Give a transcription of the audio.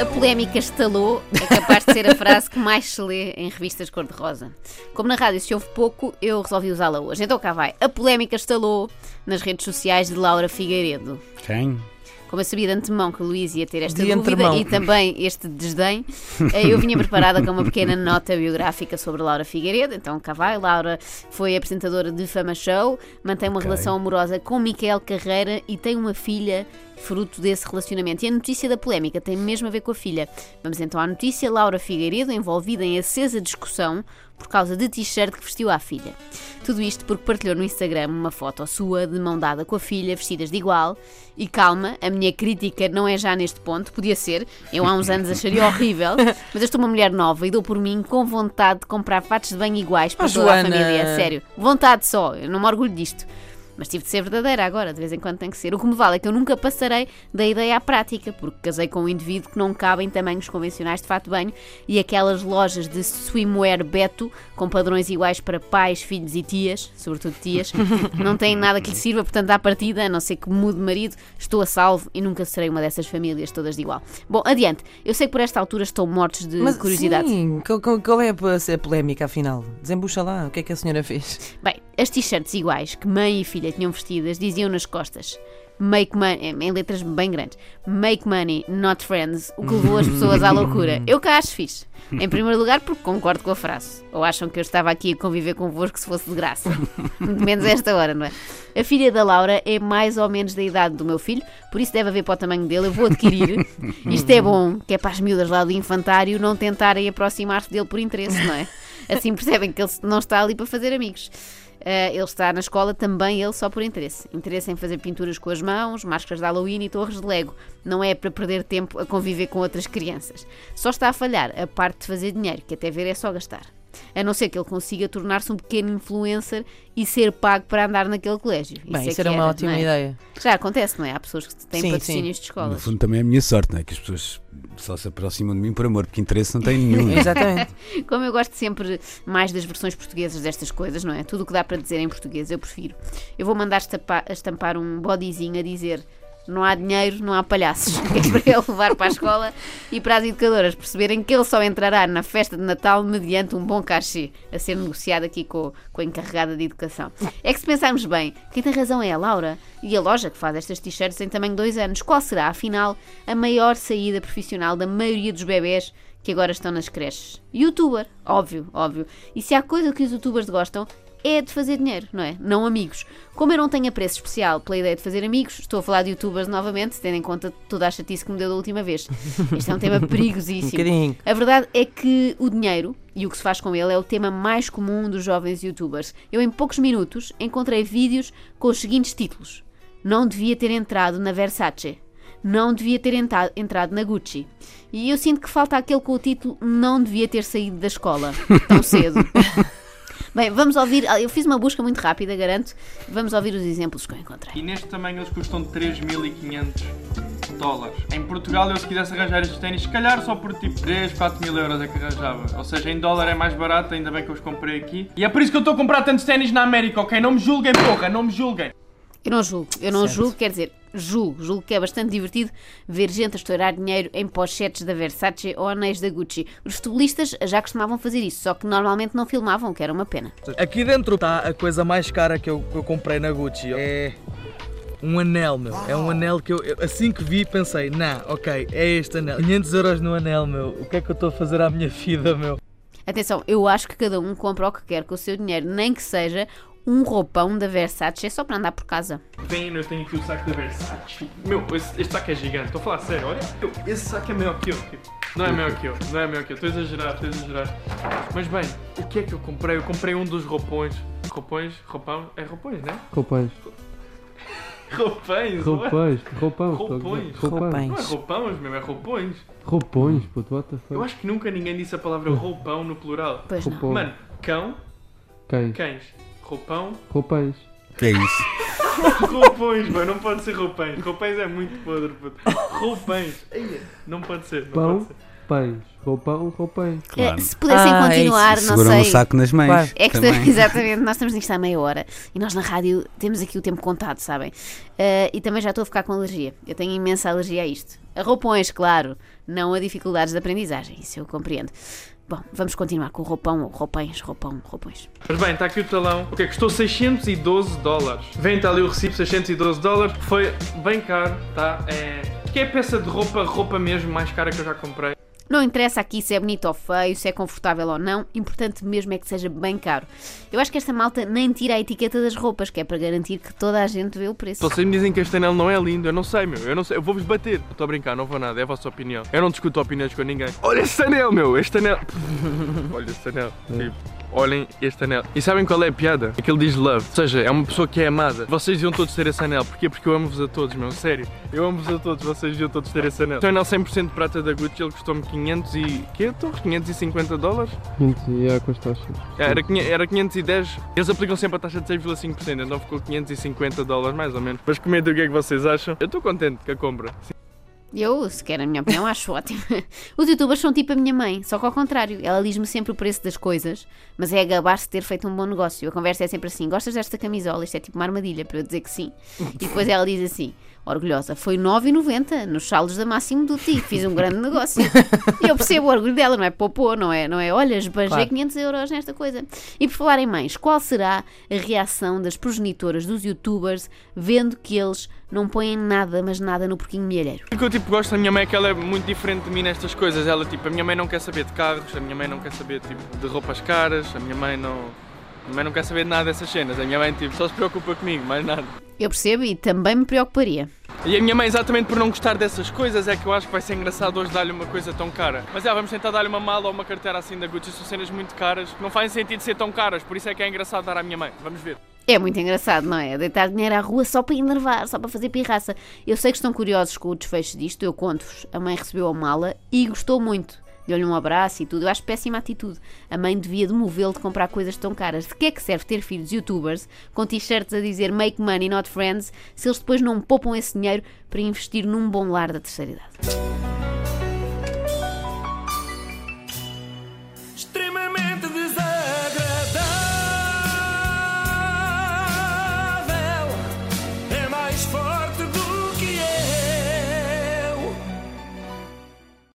A polémica estalou é capaz de ser a frase que mais se lê em revistas cor-de-rosa. Como na rádio se ouve pouco, eu resolvi usá-la hoje. Então cá vai. A polémica estalou nas redes sociais de Laura Figueiredo. Quem? Como eu sabia de antemão que o Luís ia ter esta De dúvida antemão. e também este desdém, eh, eu vinha preparada com uma pequena nota biográfica sobre Laura Figueiredo. Então cá vai. Laura foi apresentadora de Fama Show, mantém uma Ok. relação amorosa com Miquel Carreira e tem uma filha fruto desse relacionamento. E a notícia da polémica tem mesmo a ver com a filha. Vamos então à notícia. Laura Figueiredo envolvida em acesa discussão por causa de t-shirt que vestiu à filha. Tudo isto porque partilhou no Instagram uma foto sua de mão dada com a filha, vestidas de igual. E calma, a minha crítica não é já neste ponto, podia ser. Eu há uns anos acharia horrível, mas eu estou uma mulher nova e dou por mim com vontade de comprar fatos de banho iguais para Oh, toda a Joana. família. Sério, vontade só, eu não me orgulho disto. Mas tive de ser verdadeira agora, de vez em quando tem que ser. O que me vale é que eu nunca passarei da ideia à prática, porque casei com um indivíduo que não cabe em tamanhos convencionais de fato de banho e aquelas lojas de swimwear Beto, com padrões iguais para pais, filhos e tias, sobretudo tias, não têm nada que lhe sirva, portanto, à partida, a não ser que mude de marido, estou a salvo e nunca serei uma dessas famílias todas de igual. Bom, adiante. Eu sei que por esta altura estão mortos de Mas curiosidade. sim, qual, qual- é a polémica afinal? Desembucha lá, o que é que a senhora fez? Bem, as t-shirts iguais que mãe e filha tinham vestidas diziam nas costas Make money, em letras bem grandes, make money, not friends, o que levou as pessoas à loucura. Eu cá acho fixe. Em primeiro lugar, porque concordo com a frase. Ou acham que eu estava aqui a conviver convosco se fosse de graça. Muito menos a esta hora, não é? A filha da Laura é mais ou menos da idade do meu filho, por isso deve haver para o tamanho dele. Eu vou adquirir. Isto é bom, que é para as miúdas lá do infantário não tentarem aproximar-se dele por interesse, não é? Assim percebem que ele não está ali para fazer amigos. Uh, ele está na escola também, ele só por interesse. Interesse em fazer pinturas com as mãos, máscaras de Halloween e torres de Lego. Não é para perder tempo a conviver com outras crianças. Só está a falhar a parte de fazer dinheiro, que até ver é só gastar. A não ser que ele consiga tornar-se um pequeno influencer e ser pago para andar naquele colégio. Bem, é isso que era uma era, ótima é? ideia. Já acontece, não é? Há pessoas que têm Sim, patrocínios de No escolas. fundo também é a minha sorte, não é? Que as pessoas só se aproximam de mim por amor, porque interesse não têm nenhum. Exatamente. Como eu gosto sempre mais das versões portuguesas destas coisas, não é? Tudo o que dá para dizer em português eu prefiro. Eu vou mandar estapa- estampar um bodyzinho a dizer não há dinheiro, não há palhaços. É para ele levar para a escola e para as educadoras perceberem que ele só entrará na festa de Natal mediante um bom cachê a ser negociado aqui com, com a encarregada de educação. É que se pensarmos bem, quem tem razão é a Laura e a loja que faz estas t-shirts tem tamanho 2 anos. Qual será, afinal, a maior saída profissional da maioria dos bebés que agora estão nas creches. Youtuber, óbvio, óbvio. E se há coisa que os youtubers gostam, é de fazer dinheiro, não é? Não amigos. Como eu não tenho apreço especial pela ideia de fazer amigos, estou a falar de youtubers novamente, tendo em conta toda a chatice que me deu da última vez. Este é um tema Um perigosíssimo. bocadinho. A verdade é que o dinheiro e o que se faz com ele é o tema mais comum dos jovens youtubers. Eu, em poucos minutos, encontrei vídeos com os seguintes títulos: Não devia ter entrado na Versace. Não devia ter entra- entrado na Gucci. E eu sinto que falta aquele com o título Não devia ter saído da escola tão cedo. Bem, vamos ouvir. Eu fiz uma busca muito rápida, garanto. Vamos ouvir os exemplos que eu encontrei. E neste tamanho eles custam 3.500 dólares. Em Portugal, eu se quisesse arranjar estes ténis, se calhar só por tipo 3, 4 mil euros é que arranjava. Ou seja, em dólar é mais barato, ainda bem que eu os comprei aqui. E é por isso que eu estou a comprar tantos ténis na América, ok? Não me julguem, porra, não me julguem. Eu não julgo, eu não Certo. julgo, quer dizer, julgo, julgo que é bastante divertido ver gente a estourar dinheiro em pochetes da Versace ou anéis da Gucci. Os futebolistas já costumavam fazer isso, só que normalmente não filmavam, que era uma pena. Aqui dentro está a coisa mais cara que eu, que eu comprei na Gucci. É um anel, meu. É um anel que eu, assim que vi, pensei, nah, ok, é este anel. 500 euros no anel, meu. O que é que eu estou a fazer à minha vida, meu? Atenção, eu acho que cada um compra o que quer com o seu dinheiro, nem que seja um roupão da Versace, é só para andar por casa. Vem, eu tenho aqui o saco da Versace. Meu, esse- este saco é gigante, estou a falar sério, olha. Eu- esse saco é maior que eu. Não é maior que eu, não é maior que eu. Estou a exagerar, estou a exagerar. Mas bem, o que é que eu comprei? Eu comprei um dos roupões. Roupões? Roupão? É roupões, né? Roupões. Roupões? Roupões. Roupão. Roupões. Roupões. Não é roupões, meu, é roupões. Roupões, puto, what the Eu fuck? acho que nunca ninguém disse a palavra roupão no plural. Pois não. Roupão. Mano, cão, Cães. cães. Roupão, Roupões. É isso. roupões, mano, não pode ser roupões. Roupões é muito podre, puto. Roupões. Eia, Não pode ser, não Pão. pode ser. Pães. Roupão. Roupões. Claro. Eh, se pudessem Ah, é continuar, não Seguram sei. o saco nas mães. Claro. É que também. exatamente, nós estamos nisto há meia hora e nós na rádio temos aqui o tempo contado, sabem? Eh, e também já estou a ficar com alergia. Eu tenho imensa alergia a isto. A roupões, claro, não a dificuldades de aprendizagem, isso eu compreendo. Bom, vamos continuar com o roupão ou roupões, roupão, roupões. Mas bem, está aqui o talão. Ok, custou 612 dólares. Vem, está ali o recibo, 612 dólares. Foi bem caro, tá? É... Que é a peça de roupa, roupa mesmo mais cara que eu já comprei. Não interessa aqui se é bonito ou feio, se é confortável ou não, importante mesmo é que seja bem caro. Eu acho que esta malta nem tira a etiqueta das roupas, que é para garantir que toda a gente vê o preço. Vocês me dizem que este anel não é lindo, eu não sei, meu. Eu não sei, eu vou-vos bater. Estou a brincar, não vou nada, é a vossa opinião. Eu não discuto opiniões com ninguém. Olha este anel, meu, este anel. Olha este anel. Tipo, olhem este anel. E sabem qual é a piada? É que ele diz love. Ou seja, é uma pessoa que é amada. Vocês deviam todos ter esse anel. Porquê? Porque eu amo-vos a todos, meu. Sério. Eu amo-vos a todos. Vocês deviam todos ter esse anel. Este anel 100% de prata da Gucci, ele custou-me 500 e... Quê? Tô? 550 dólares? E há com as taxas. Era, 500 era 510. Eles aplicam sempre a taxa de 6,5%, então ficou 550 dólares mais ou menos. Mas comentem o que é que vocês acham. Eu estou contente com a compra. Eu, se quer a minha opinião, acho ótimo. Os youtubers são tipo a minha mãe, só que ao contrário. Ela diz-me sempre o preço das coisas, mas é gabar-se de ter feito um bom negócio. A conversa é sempre assim: gostas desta camisola? Isto é tipo uma armadilha para eu dizer que sim. E depois ela diz assim: orgulhosa, foi 9,90 nos saldos da Máximo do Ti, fiz um grande negócio. E eu percebo o orgulho dela, não é popô, não é? Não é olha, esbanjei Claro. 500 euros nesta coisa. E por falar em mães, qual será a reação das progenitoras dos youtubers vendo que eles não põem nada, mas nada no porquinho milheiro? O que eu tipo gosto da minha mãe é que ela é muito diferente de mim nestas coisas. Ela tipo, a minha mãe não quer saber de carros, a minha mãe não quer saber tipo de roupas caras, a minha mãe não, a minha mãe não quer saber de nada dessas cenas. A minha mãe tipo só se preocupa comigo, mais nada. Eu percebo e também me preocuparia. E a minha mãe, exatamente por não gostar dessas coisas, é que eu acho que vai ser engraçado hoje dar-lhe uma coisa tão cara. Mas já, vamos tentar dar-lhe uma mala ou uma carteira assim da Gucci, são cenas muito caras, que não fazem sentido ser tão caras, por isso é que é engraçado dar à minha mãe. Vamos ver. É muito engraçado, não é? Deitar dinheiro à rua só para enervar, só para fazer pirraça. Eu sei que estão curiosos com o desfecho disto, eu conto-vos. A mãe recebeu a mala e gostou muito. Deu-lhe um abraço e tudo. Eu acho péssima atitude. A mãe devia demovê-lo de comprar coisas tão caras. De que é que serve ter filhos youtubers com t-shirts a dizer make money, not friends, se eles depois não poupam esse dinheiro para investir num bom lar da terceira idade?